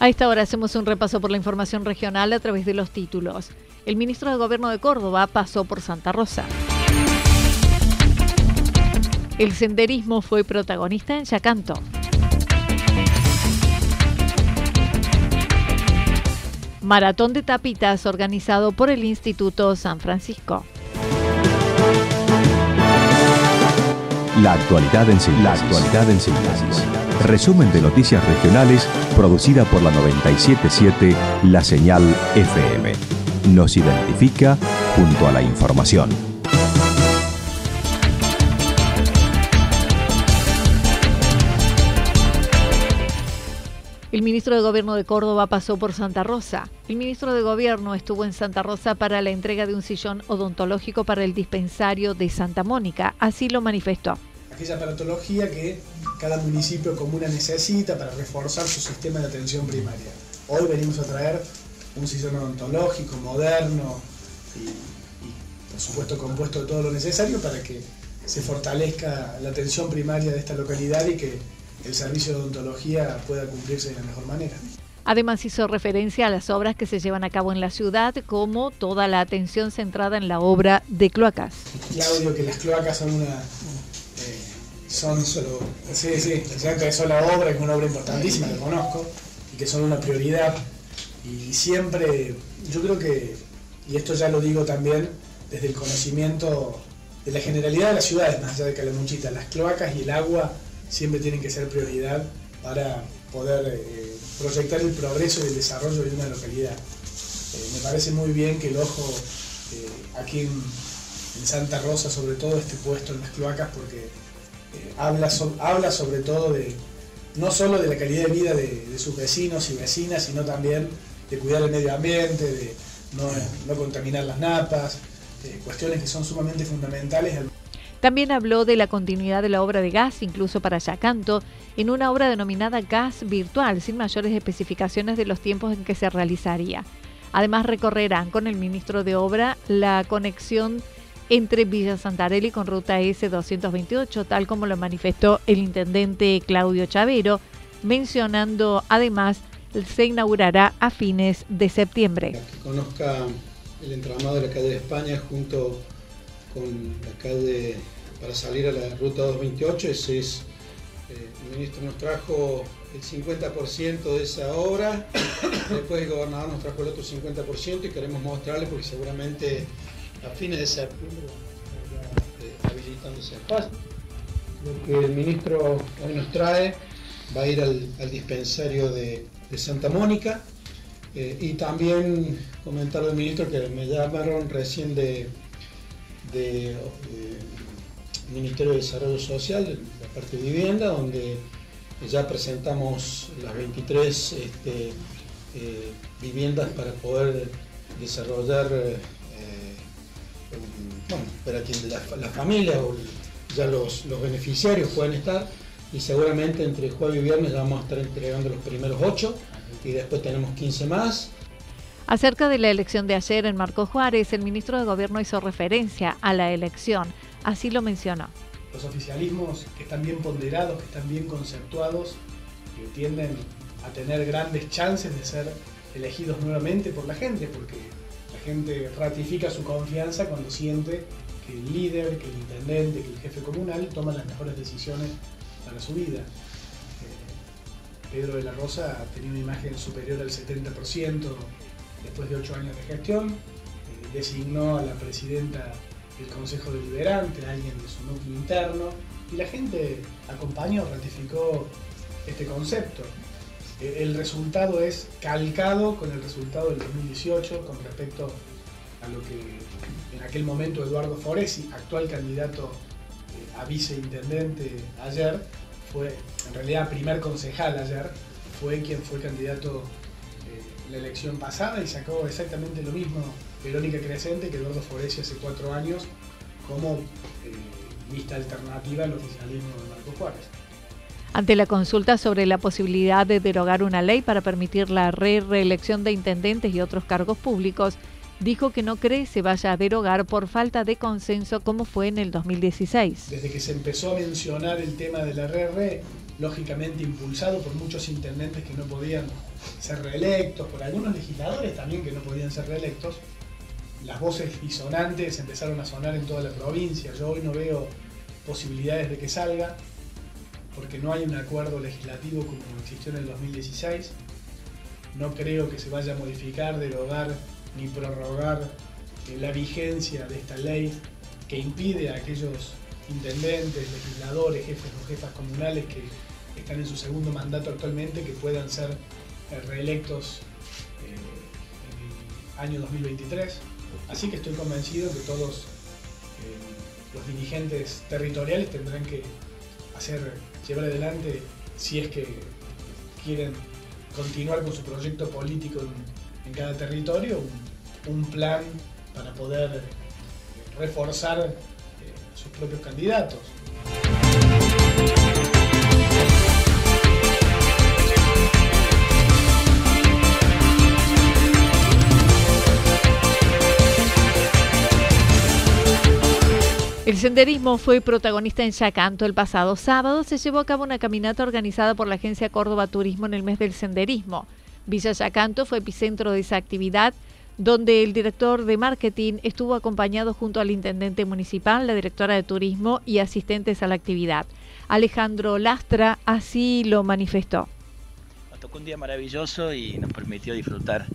A esta hora hacemos un repaso por la información regional a través de los títulos. El ministro de Gobierno de Córdoba pasó por Santa Rosa. El senderismo fue protagonista en Yacanto. Maratón de tapitas organizado por el Instituto San Francisco. La actualidad en síntesis. La actualidad en síntesis. Resumen de noticias regionales producida por la 977 La Señal FM. Nos identifica junto a la información. El ministro de Gobierno de Córdoba pasó por Santa Rosa. El ministro de Gobierno estuvo en Santa Rosa para la entrega de un sillón odontológico para el dispensario de Santa Mónica. Así lo manifestó. Aquella aparatología que cada municipio comuna necesita para reforzar su sistema de atención primaria. Hoy venimos a traer un sillón odontológico, moderno y, y por supuesto compuesto de todo lo necesario para que se fortalezca la atención primaria de esta localidad y que el servicio de odontología pueda cumplirse de la mejor manera. Además hizo referencia a las obras que se llevan a cabo en la ciudad, como toda la atención centrada en la obra de cloacas. Claudio, que las cloacas son una... Son solo... Sí, sí, es la obra, es una obra importantísima, que conozco, y que son una prioridad. Y siempre, yo creo que, y esto ya lo digo también desde el conocimiento de la generalidad de las ciudades, más allá de Calamuchita, las cloacas y el agua siempre tienen que ser prioridad para poder eh, proyectar el progreso y el desarrollo de una localidad. Eh, me parece muy bien que el ojo eh, aquí en, en, Santa Rosa sobre todo esté puesto en las cloacas porque habla, so, habla sobre todo de no solo de la calidad de vida de, de, sus vecinos y vecinas, sino también de cuidar el medio ambiente, de no, no contaminar las napas, cuestiones que son sumamente fundamentales. También habló de la continuidad de la obra de gas, incluso para Yacanto, en una obra denominada Gas Virtual, sin mayores especificaciones de los tiempos en que se realizaría. Además, recorrerán con el ministro de Obra la conexión entre Villa Santarelli con Ruta S228, tal como lo manifestó el intendente Claudio Chavero, mencionando además se inaugurará a fines de septiembre. Que conozca el entramado de la calle de España junto con la calle para salir a la ruta 228, ese es, eh, el ministro nos trajo el 50% de esa obra, después el gobernador nos trajo el otro 50% y queremos mostrarle porque seguramente a fines de septiembre eh, habilitándose el paso. Lo que el ministro hoy nos trae va a ir al, dispensario de, Santa Mónica eh, y también comentarle al ministro que me llamaron recién de de, Ministerio de Desarrollo Social, la parte de vivienda, donde ya presentamos las 23 este, eh, viviendas para poder desarrollar, eh, para que la, la, familia o ya los, los, beneficiarios puedan estar y seguramente entre jueves y viernes vamos a estar entregando los primeros 8 y después tenemos 15 más Acerca de la elección de ayer en Marco Juárez, el ministro de Gobierno hizo referencia a la elección. Así lo mencionó. los oficialismos que están bien ponderados, que están bien conceptuados, que tienden a tener grandes chances de ser elegidos nuevamente por la gente, porque la gente ratifica su confianza cuando siente el líder, que el intendente, que el jefe comunal toman las mejores decisiones para su vida. Eh, Pedro de la Rosa tenido una imagen superior al 70% después de ocho años de gestión, eh, designó a la presidenta del Consejo Deliberante, a alguien de su núcleo interno, y la gente acompañó, ratificó este concepto. Eh, el resultado es calcado con el resultado del 2018 con respecto a lo que en aquel momento Eduardo Foresi, actual candidato a viceintendente ayer, fue en realidad primer concejal ayer, fue quien fue candidato la elección pasada y sacó exactamente lo mismo Verónica Crescente que Eduardo Foresi hace cuatro años como eh, lista alternativa al oficialismo de Marco Juárez. Ante la consulta sobre la posibilidad de derogar una ley para permitir la re reelección de intendentes y otros cargos públicos, dijo que no cree se vaya a derogar por falta de consenso como fue en el 2016. Desde que se empezó a mencionar el tema de la RR, lógicamente impulsado por muchos intendentes que no podían ser reelectos, por algunos legisladores también que no podían ser reelectos, las voces disonantes empezaron a sonar en toda la provincia. Yo hoy no veo posibilidades de que salga, porque no hay un acuerdo legislativo como existió en el 2016. No creo que se vaya a modificar, derogar ni prorrogar eh, la vigencia de esta ley que impide a aquellos intendentes, legisladores, jefes o jefas comunales que están en su segundo mandato actualmente que puedan ser eh, reelectos eh, en el año 2023. Así que estoy convencido que todos los dirigentes territoriales tendrán que hacer, llevar adelante, si es que quieren continuar con su proyecto político en, cada territorio, un, plan para poder reforzar eh, sus propios candidatos. El senderismo fue protagonista en Yacanto. El pasado sábado se llevó a cabo una caminata organizada por la Agencia Córdoba Turismo en el mes del senderismo. Villa Yacanto fue epicentro de esa actividad, donde el director de marketing estuvo acompañado junto al intendente municipal, la directora de turismo y asistentes a la actividad. Alejandro Lastra así lo manifestó. Nos tocó un día maravilloso y nos permitió disfrutar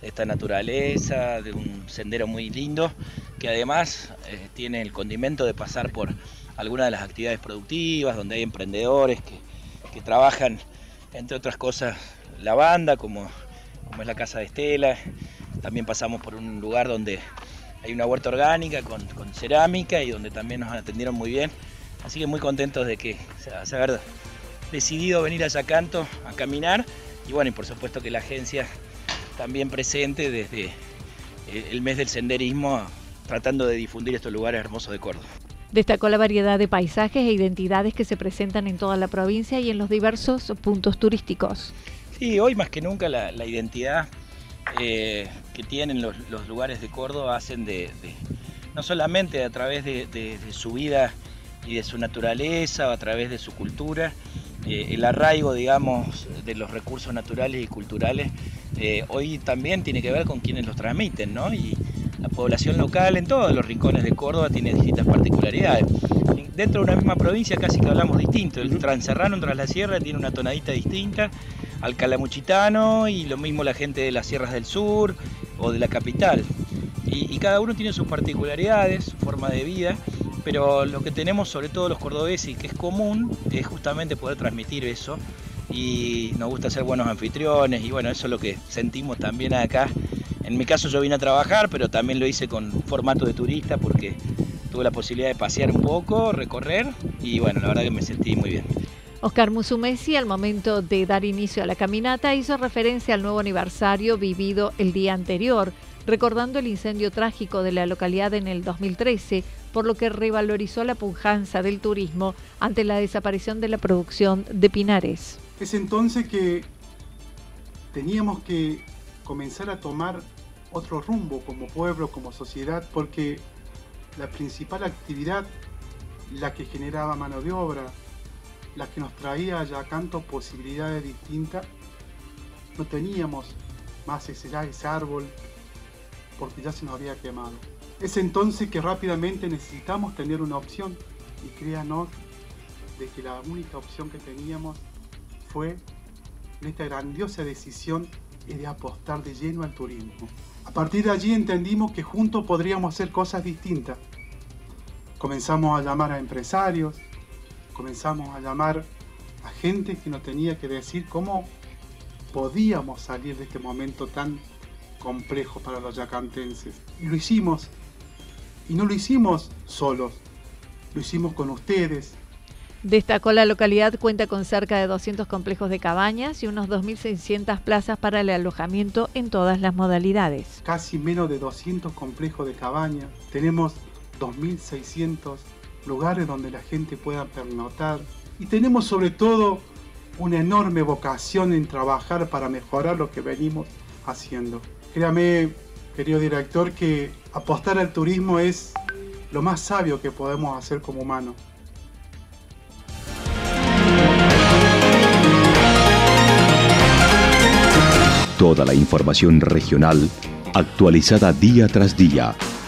de esta naturaleza, de un sendero muy lindo que además eh, tiene el condimento de pasar por algunas de las actividades productivas, donde hay emprendedores que, trabajan, entre otras cosas, la banda, como, es la Casa de Estela. También pasamos por un lugar donde hay una huerta orgánica con, cerámica y donde también nos atendieron muy bien. Así que muy contentos de que se haya decidido venir a Yacanto a caminar y bueno, y por supuesto que la agencia también presente desde el mes del senderismo tratando de difundir estos lugares hermosos de Córdoba. Destacó la variedad de paisajes e identidades que se presentan en toda la provincia y en los diversos puntos turísticos. Sí, hoy más que nunca la, identidad eh, que tienen los, lugares de Córdoba hacen de, no solamente a través de, su vida y de su naturaleza, o a través de su cultura, eh, el arraigo, digamos, de los recursos naturales y culturales, eh, hoy también tiene que ver con quienes los transmiten, ¿no? Y, la población local en todos los rincones de Córdoba tiene distintas particularidades. Dentro de una misma provincia casi que hablamos distinto. El Transerrano tras la sierra tiene una tonadita distinta al calamuchitano y lo mismo la gente de las sierras del sur o de la capital. Y, cada uno tiene sus particularidades, su forma de vida, pero lo que tenemos sobre todo los cordobeses y que es común es justamente poder transmitir eso y nos gusta ser buenos anfitriones y bueno, eso es lo que sentimos también acá en mi caso yo vine a trabajar, pero también lo hice con formato de turista porque tuve la posibilidad de pasear un poco, recorrer y bueno, la verdad que me sentí muy bien. Oscar Musumesi, al momento de dar inicio a la caminata, hizo referencia al nuevo aniversario vivido el día anterior, recordando el incendio trágico de la localidad en el 2013, por lo que revalorizó la pujanza del turismo ante la desaparición de la producción de pinares. Es entonces que teníamos que comenzar a tomar otro rumbo como pueblo, como sociedad, porque la principal actividad la que generaba mano de obra, la que nos traía ya canto posibilidades distintas. No teníamos más ese, ese árbol porque ya se nos había quemado. Es entonces que rápidamente necesitamos tener una opción y créanos de que la única opción que teníamos fue en esta grandiosa decisión de apostar de lleno al turismo. A partir de allí entendimos que juntos podríamos hacer cosas distintas. Comenzamos a llamar a empresarios, comenzamos a llamar a gente que nos tenía que decir cómo podíamos salir de este momento tan complejo para los yacantenses. Y lo hicimos. Y no lo hicimos solos, lo hicimos con ustedes. Destacó la localidad cuenta con cerca de 200 complejos de cabañas y unos 2.600 plazas para el alojamiento en todas las modalidades. Casi menos de 200 complejos de cabañas. Tenemos 2.600 lugares donde la gente pueda pernotar. Y tenemos sobre todo una enorme vocación en trabajar para mejorar lo que venimos haciendo. Créame, querido director, que apostar al turismo es lo más sabio que podemos hacer como humanos. Toda la información regional actualizada día tras día.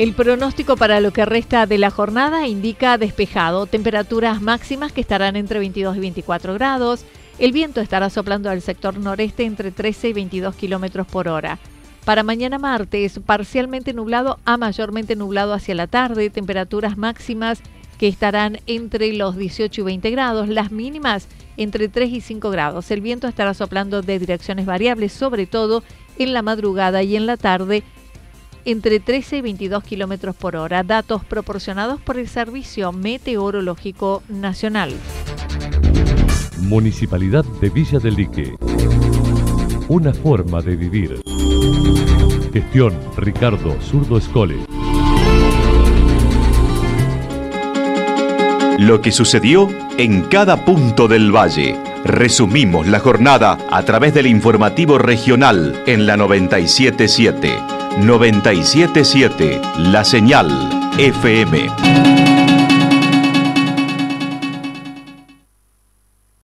El pronóstico para lo que resta de la jornada indica despejado, temperaturas máximas que estarán entre 22 y 24 grados. El viento estará soplando al sector noreste entre 13 y 22 kilómetros por hora. Para mañana martes, parcialmente nublado a mayormente nublado hacia la tarde, temperaturas máximas que estarán entre los 18 y 20 grados, las mínimas entre 3 y 5 grados. El viento estará soplando de direcciones variables, sobre todo en la madrugada y en la tarde, entre 13 y 22 kilómetros por hora. Datos proporcionados por el Servicio Meteorológico Nacional. Municipalidad de Villa del Lique. Una forma de vivir. Gestión Ricardo Zurdo Escole. Lo que sucedió en cada punto del valle. Resumimos la jornada a través del informativo regional en la 977. 977 La Señal FM.